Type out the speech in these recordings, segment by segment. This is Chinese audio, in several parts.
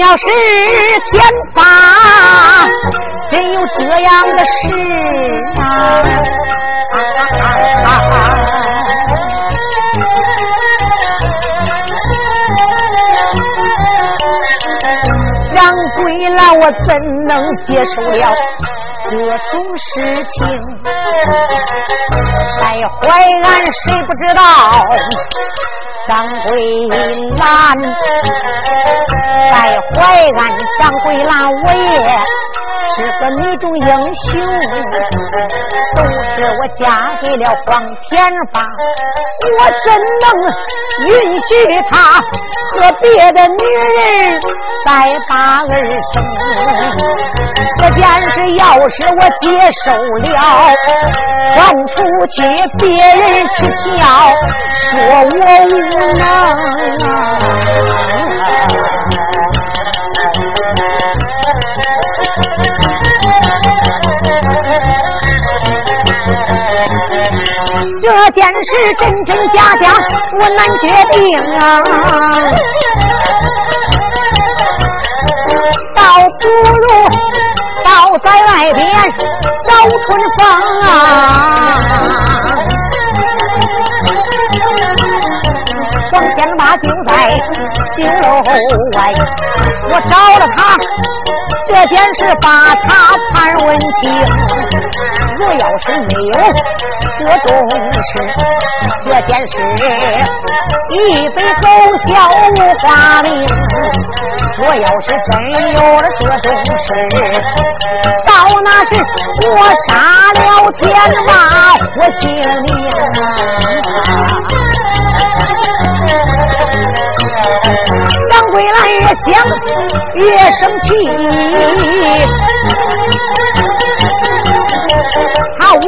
要是天发，真有这样的事啊！让归来我怎能接受了这种事情？在淮安谁不知道？张桂兰在淮安，张桂兰我也是个女中英雄，都是我嫁给了黄天霸，我怎能允许他？和别的女人再把儿生？这件事要是我接受了，传出去别人去笑，说我无能。这件事真真假假，我难决定啊，倒不如。倒在外边找春风啊！黄天霸就在酒楼外，我找了他，这件事把他盘问清。若要是没有这种事，这件事一杯狗笑无花名。我要是真有了这种事，到那时我杀了天马，我性命啊！张桂兰越想越生气，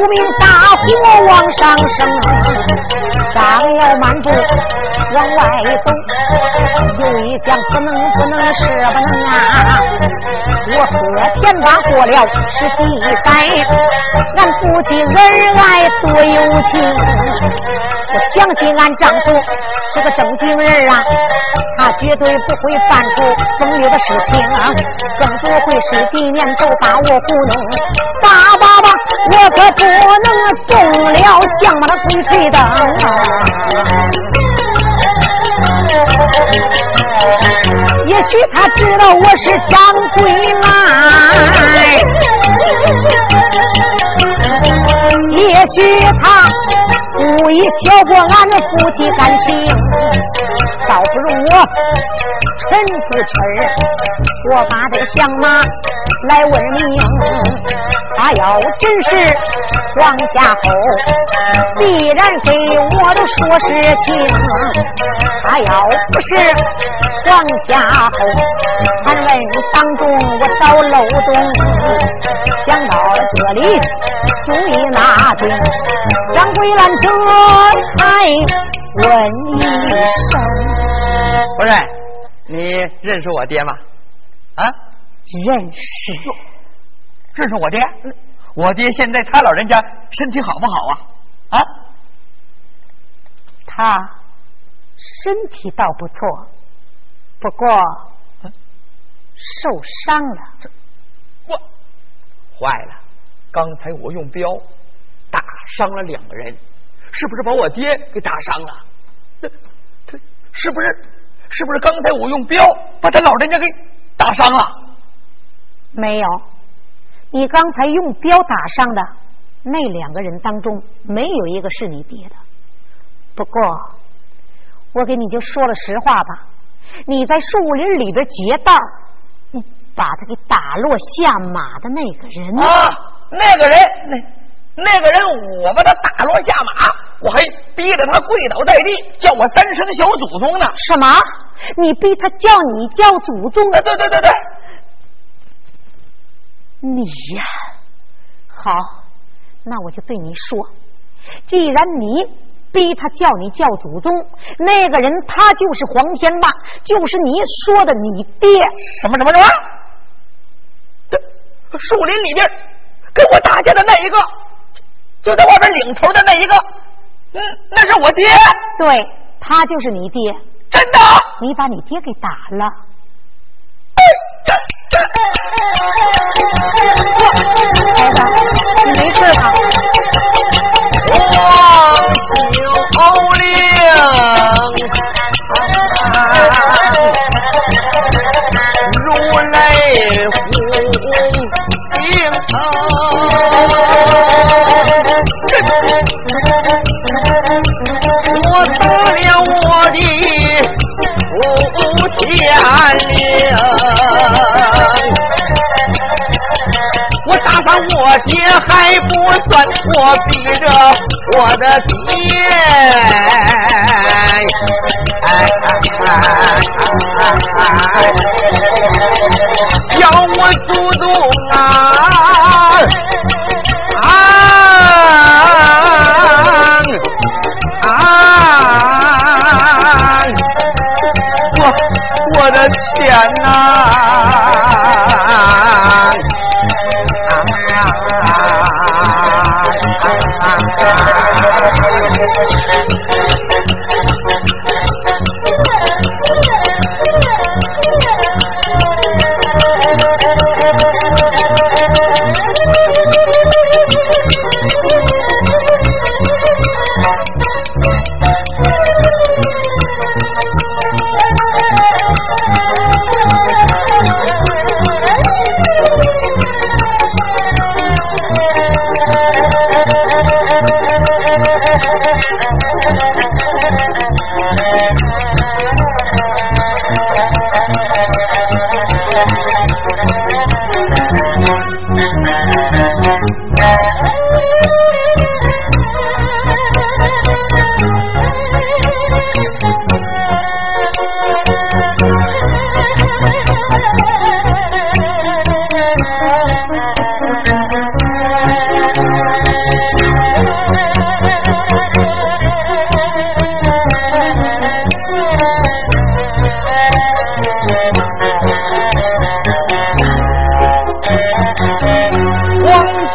名大火往上升，刚要漫步往外走。又一想，不能不能是不能啊！我和田八过了是第三，俺夫妻恩爱多有情。我相信俺丈夫是个正经人啊，他绝对不会犯出风流的事情，更不会是几年都把我糊弄。爸爸爸，我可不能中了将把他鬼吹灯许他知道我是张桂兰，也许他。故意挑拨俺的夫妻感情，倒不如我沉住气儿，我把这个相马来问明。他要真是黄家后，必然给我的说是情；他要不是黄家后，盘问当中我找漏洞。想到了这里，注意拿定。张桂兰这才问一声：“夫人，你认识我爹吗？啊，认识，认识我爹。我爹现在他老人家身体好不好啊？啊，他身体倒不错，不过受伤了。我坏了，刚才我用镖。”打伤了两个人，是不是把我爹给打伤了？这这是不是是不是刚才我用镖把他老人家给打伤了？没有，你刚才用镖打伤的那两个人当中，没有一个是你爹的。不过，我给你就说了实话吧，你在树林里边劫道，你把他给打落下马的那个人啊，那个人那。那个人，我把他打落下马，我还逼着他跪倒在地，叫我三声小祖宗呢。什么？你逼他叫你叫祖宗？啊对对对对，你呀，好，那我就对你说，既然你逼他叫你叫祖宗，那个人他就是黄天霸，就是你说的你爹。什么什么什么？对树林里边跟我打架的那一个。就在外边领头的那一个，嗯，那是我爹，对，他就是你爹，真的，你把你爹给打了。孩子，你没事吧？如泪，天灵我打伤我爹还不算我逼着我的爹。要我祖宗啊我的天哪！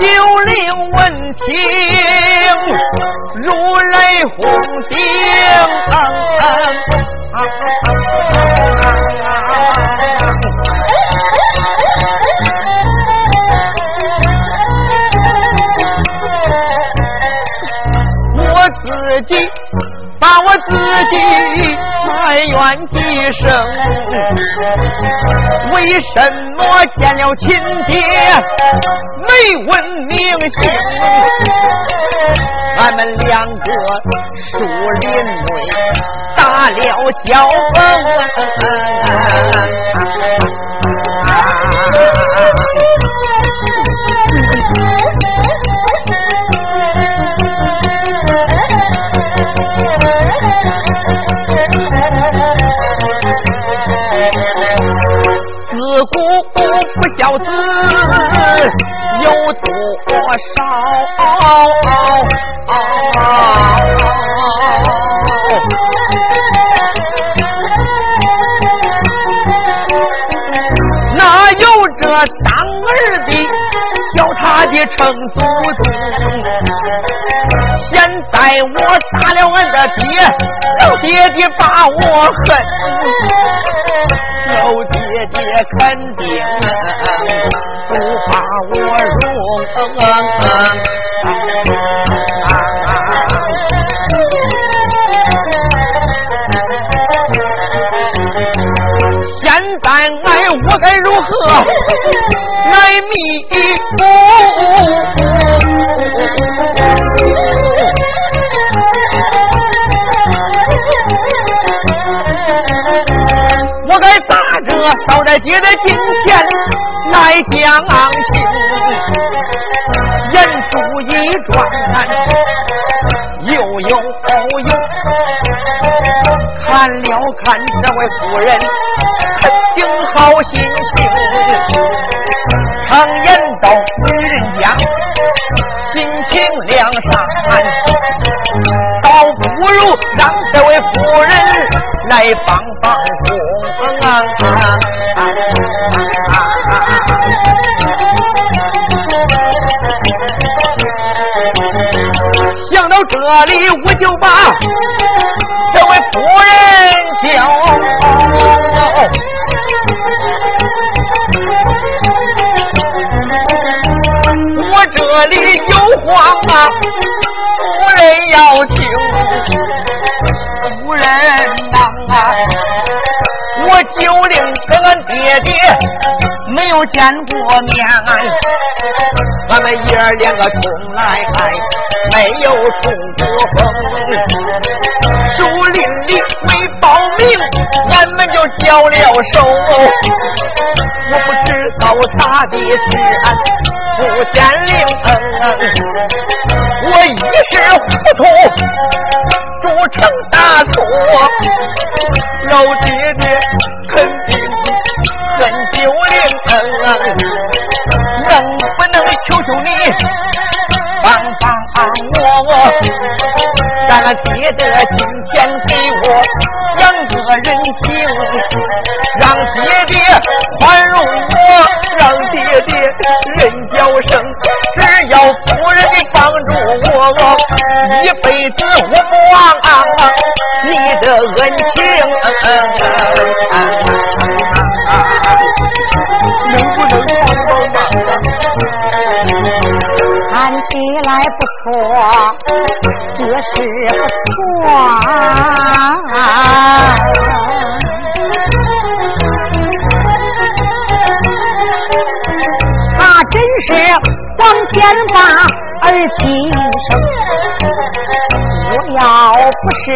九令闻听如雷轰顶，我自己把我自己。为什么见了亲爹没问明姓？俺们两个树林内打了交自小子有多少？哪有这当儿的叫他的称祖宗？现在我杀了俺的爹，老爹爹把我恨。爹爹肯定不把我容，现在俺我该如何？来弥捎在爹的金钱来讲情，言出一转，又有有，看了看这位夫人，肯定好心情。常言道，女人家心情良善，倒不如让这位夫人来帮帮工啊！想到这里，我就把这位夫人叫。我这里有话啊，夫人要听。夫人呐，我九令跟俺爹爹。没有见过面，俺们爷儿两个从来，没有出过风。树林里没报名，俺们就交了手。我不知道他的是俺不县令，我一时糊涂，铸成大错，老爹爹肯定。很九龄，能不能求求你帮帮我？咱爹爹今天给我两个人情，让爹爹宽容我，让爹爹认叫声。只要夫人你帮助我，一辈子我不忘你的恩情。来不错，这是不错。他真是黄天霸儿亲生，我要不是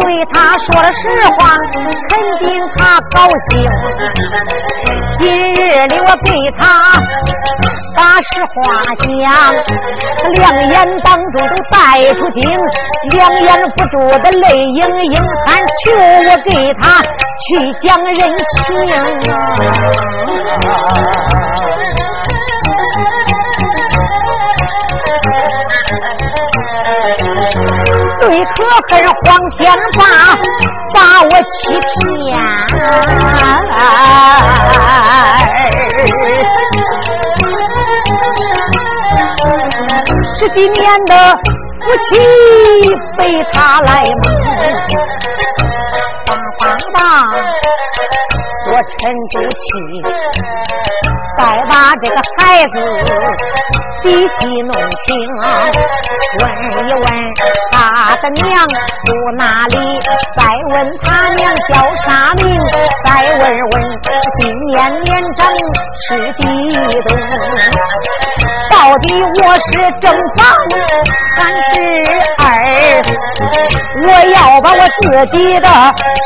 对他说了实话，肯定他高兴。今日里我给他把实话讲，两眼当中都带出睛，两眼不住的泪盈盈，还求我给他去讲人情啊。最可恨黄天霸把我欺骗，十几年的夫妻被他来蒙，爸爸爸，我沉住气，再把这个孩子。细细弄清，问一问他娘住哪里？再问他娘叫啥名？再问问今年年长是几冬？到底我是正房还是二？我要把我自己的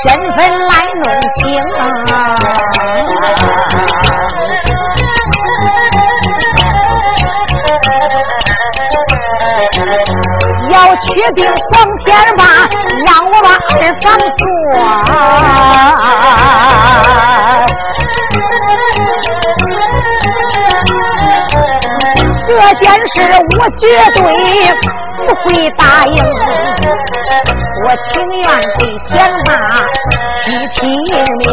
身份来弄清啊！确定黄天霸，让我把二房做。这件事我绝对不会答应，我情愿给天霸去拼命，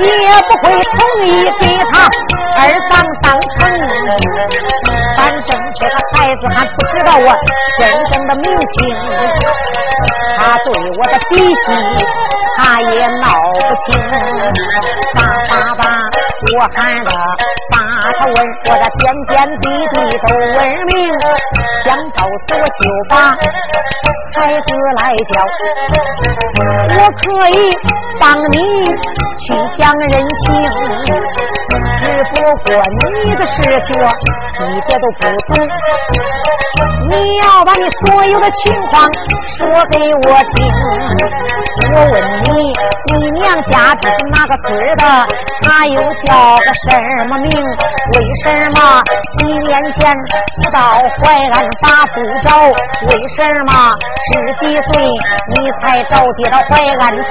也不会同意给他二房当成。他不知道我真正的名姓，他对我的底细他也闹不清。叭叭叭，我喊了，把他问我的点点滴滴都问明，想告诉我就把孩子来交，我可以帮你去讲人情。只不过你的事情我一点都不懂，你要把你所有的情况说给我听。我问你，你娘家这是哪个村的？他又叫个什么名？为什么几年前不到淮安把不着？为什么十几岁你才着接到淮安城？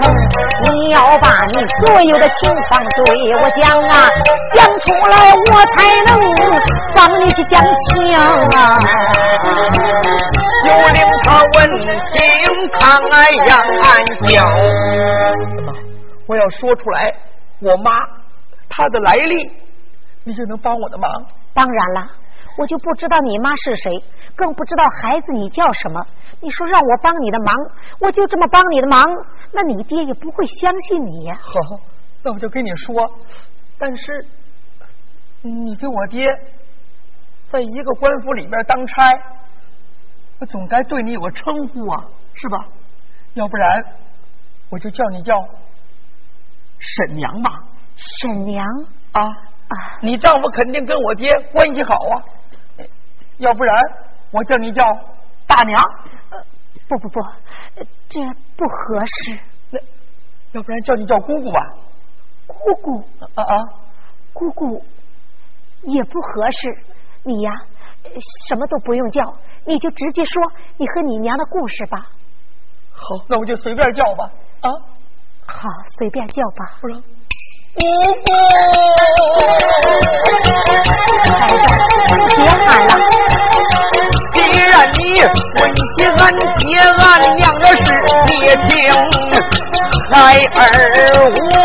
你要把你所有的情况对我讲啊！讲出来，我才能帮你去讲情啊！有令他闻听，长安杨安叫。妈，我要说出来，我妈她的来历，你就能帮我的忙。当然了，我就不知道你妈是谁，更不知道孩子你叫什么。你说让我帮你的忙，我就这么帮你的忙，那你爹也不会相信你呀。好，那我就跟你说，但是。你跟我爹在一个官府里边当差，我总该对你有个称呼啊，是吧？要不然我就叫你叫沈娘吧。沈娘啊啊！你丈夫肯定跟我爹关系好啊，要不然我叫你叫大娘。呃不不不，这不合适。那要不然叫你叫姑姑吧。姑姑啊啊，姑姑也不合适。你呀，什么都不用叫，你就直接说你和你娘的故事吧。好，那我就随便叫吧。啊，好，随便叫吧。不是。姑姑，孩子，别喊了。既然你问起俺爹俺娘的事，你听孩儿我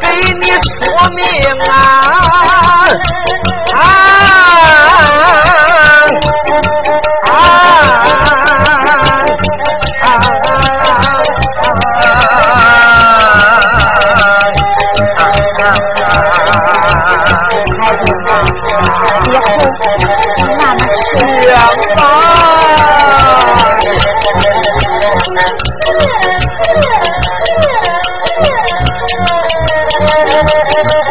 给你说明啊！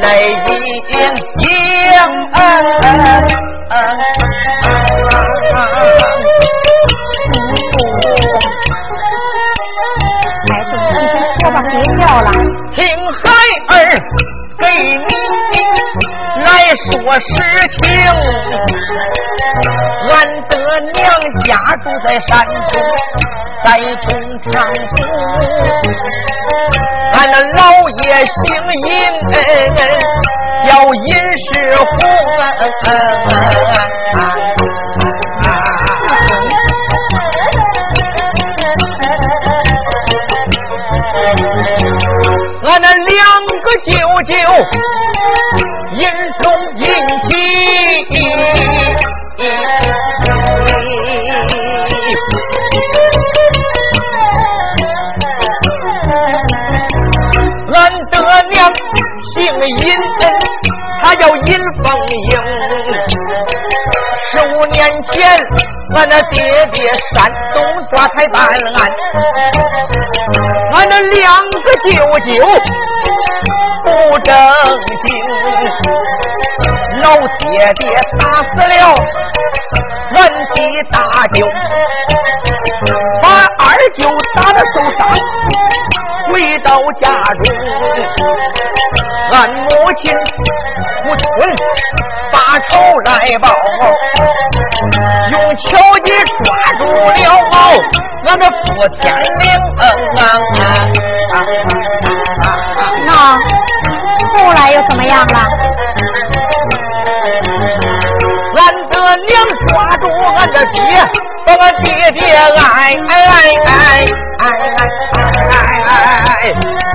来迎迎、啊啊啊啊啊啊别叫了，听孩儿给你来说实情。俺的娘家住在山东，在东昌府。俺那老爷姓尹，叫尹世虎。俺那两个舅舅。阴中阴气，姓尹，她叫尹凤英。十五年前，俺那爹爹山东抓财办案，俺的两个舅舅。不正经，老爹爹打死了俺的大舅，把二舅打得受伤，回到家中，俺母亲不春把仇来报，用巧计抓住了俺的傅天灵。那。后来又怎么样了？俺的娘抓住俺的爹，把俺爹爹爱爱爱爱爱爱，让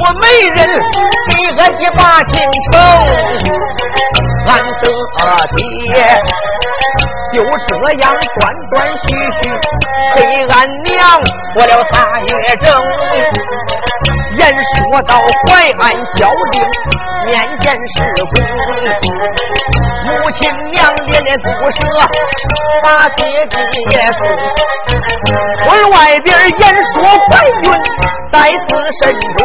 我媒人给俺一把进城，俺的爹。就这样断断续续，给俺娘过了仨月整。言说到淮安小丁面前是公，母亲娘连连不舍，把爹爹送。村外边言说怀孕在此身中，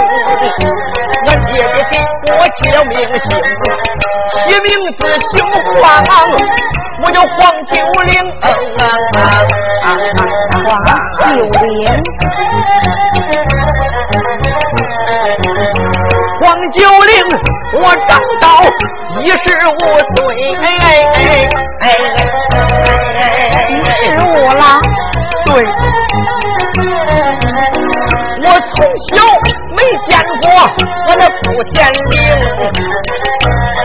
俺爹爹给我起了名姓，起名字姓黄，我叫黄九龄。黄九龄。黄九龄，我长一十五岁，一十五了。对，我从小没见过我那父天灵，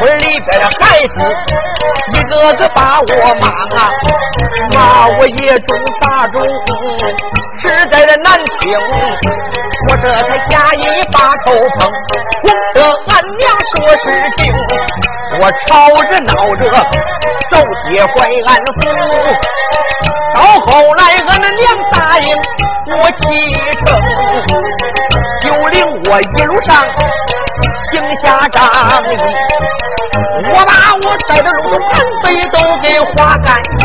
村里边的孩子一个个把我骂啊，骂我野种杂种，实在的难听。我这才下一把头碰，哄得俺娘说事情。我吵着闹着走街怀俺父，到后来俺的娘答应我启程，就领我一路上行侠仗义，我把我带的路盘背都给划干净。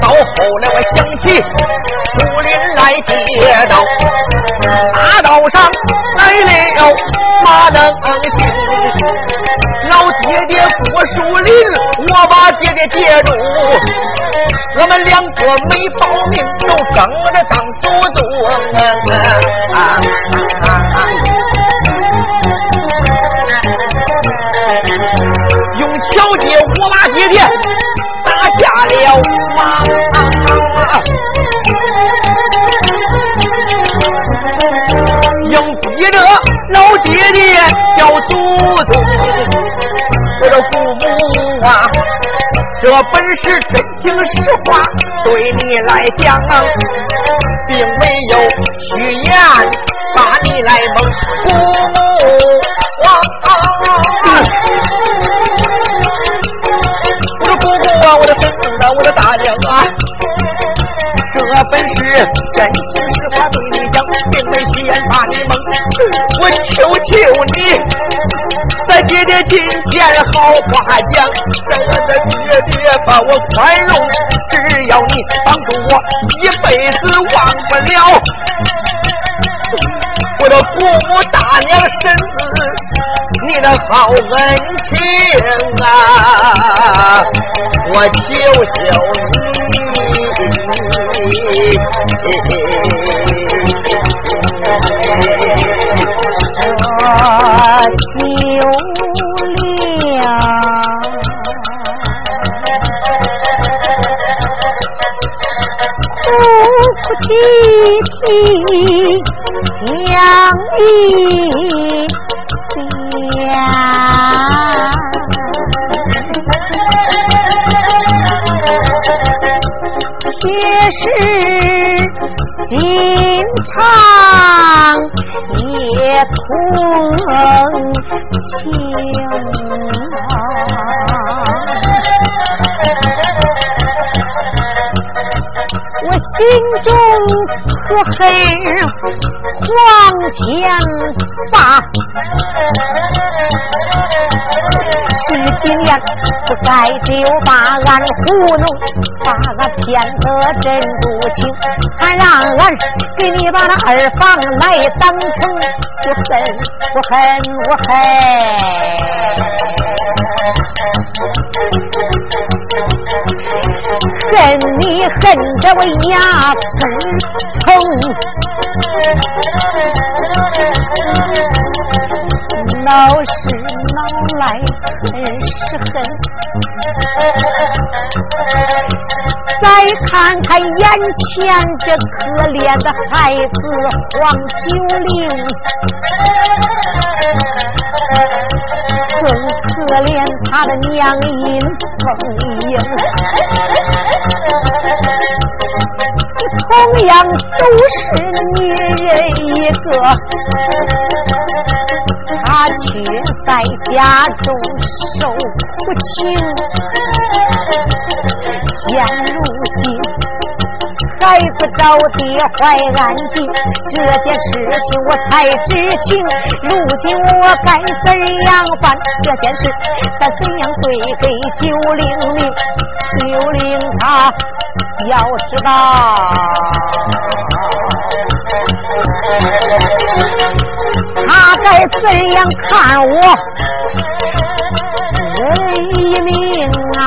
到后来我想起树林来接道。大道上来了马能行，爹爹过树林，我把爹爹接住。我们两个没报名，都争着当祖宗。用巧计，我把爹爹打下了马。逼着老爹爹叫祖宗，啊，这本是真情实话，对你来讲，并没有虚言，把你来蒙。父母啊，我的姑姑啊，我的婶婶啊，我的大娘啊，这本是真情实话对你讲，并没虚言把你蒙。我求求你，爹爹今天好话讲，让我的爹爹把我宽容。只要你帮助我，一辈子忘不了我的父母大娘婶子，你的好恩情啊！我求求你。夫妻情相依可恨黄天霸。十几年不该就把俺糊弄，把俺骗得真不清，还让俺给你把那二房来当成，我恨我恨我恨，恨你恨得我牙根疼。闹是闹来恨是恨，再看看眼前这可怜的孩子黄九龄，更可怜他的娘尹凤英，同样都是女人一个。他却在家中受苦情，现如今孩子找爹怀安静，这件事情我才知情。如今我该怎样办？这件事咱怎样对给九灵明？九灵他要知道，他该怎样看我这一命啊？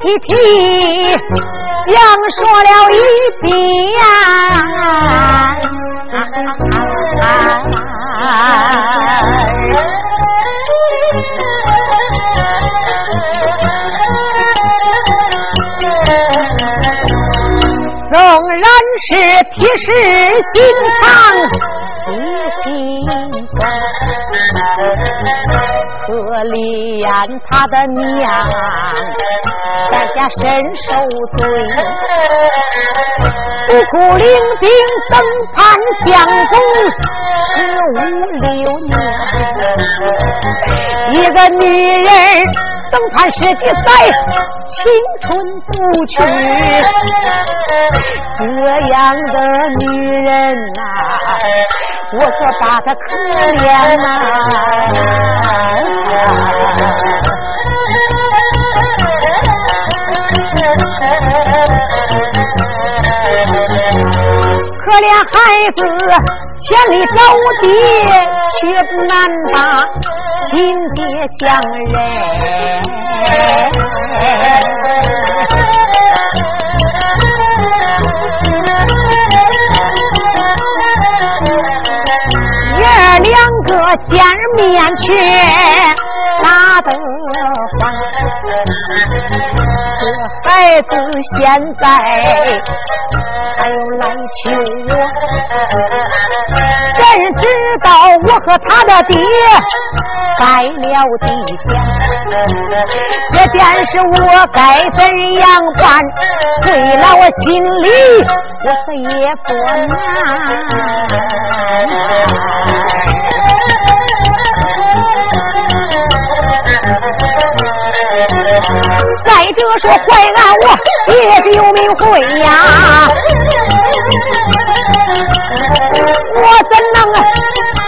提提，讲说了一遍，纵然是铁石心肠，他的娘。在家身受罪，孤苦伶仃登攀相公十五六年，一个女人登攀十几载，青春不去，这样的女人呐，我可把她可怜呐。可怜孩子千里找爹，却不难把亲爹相认。爷儿两个见面去，哪得欢？这孩子现在。还要来求我，怎知道我和他的爹改了地天？这件事我该怎样办？为了我心里，我可也不难。再者说，淮安我也是有名贵呀。我怎能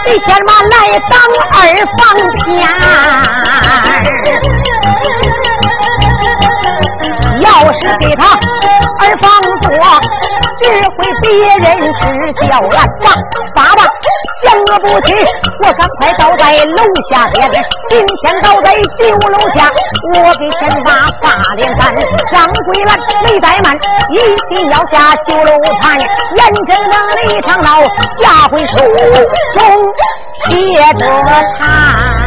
给天马来当二房偏？要是给他二房多，只会别人耻笑俺爸爸爸。讲个不起，我赶快倒在楼下边。今天倒在酒楼下，我给天马把脸干。张桂兰没怠慢，一心要下酒楼盘。眼睁睁的一场闹，下回书中接着谈。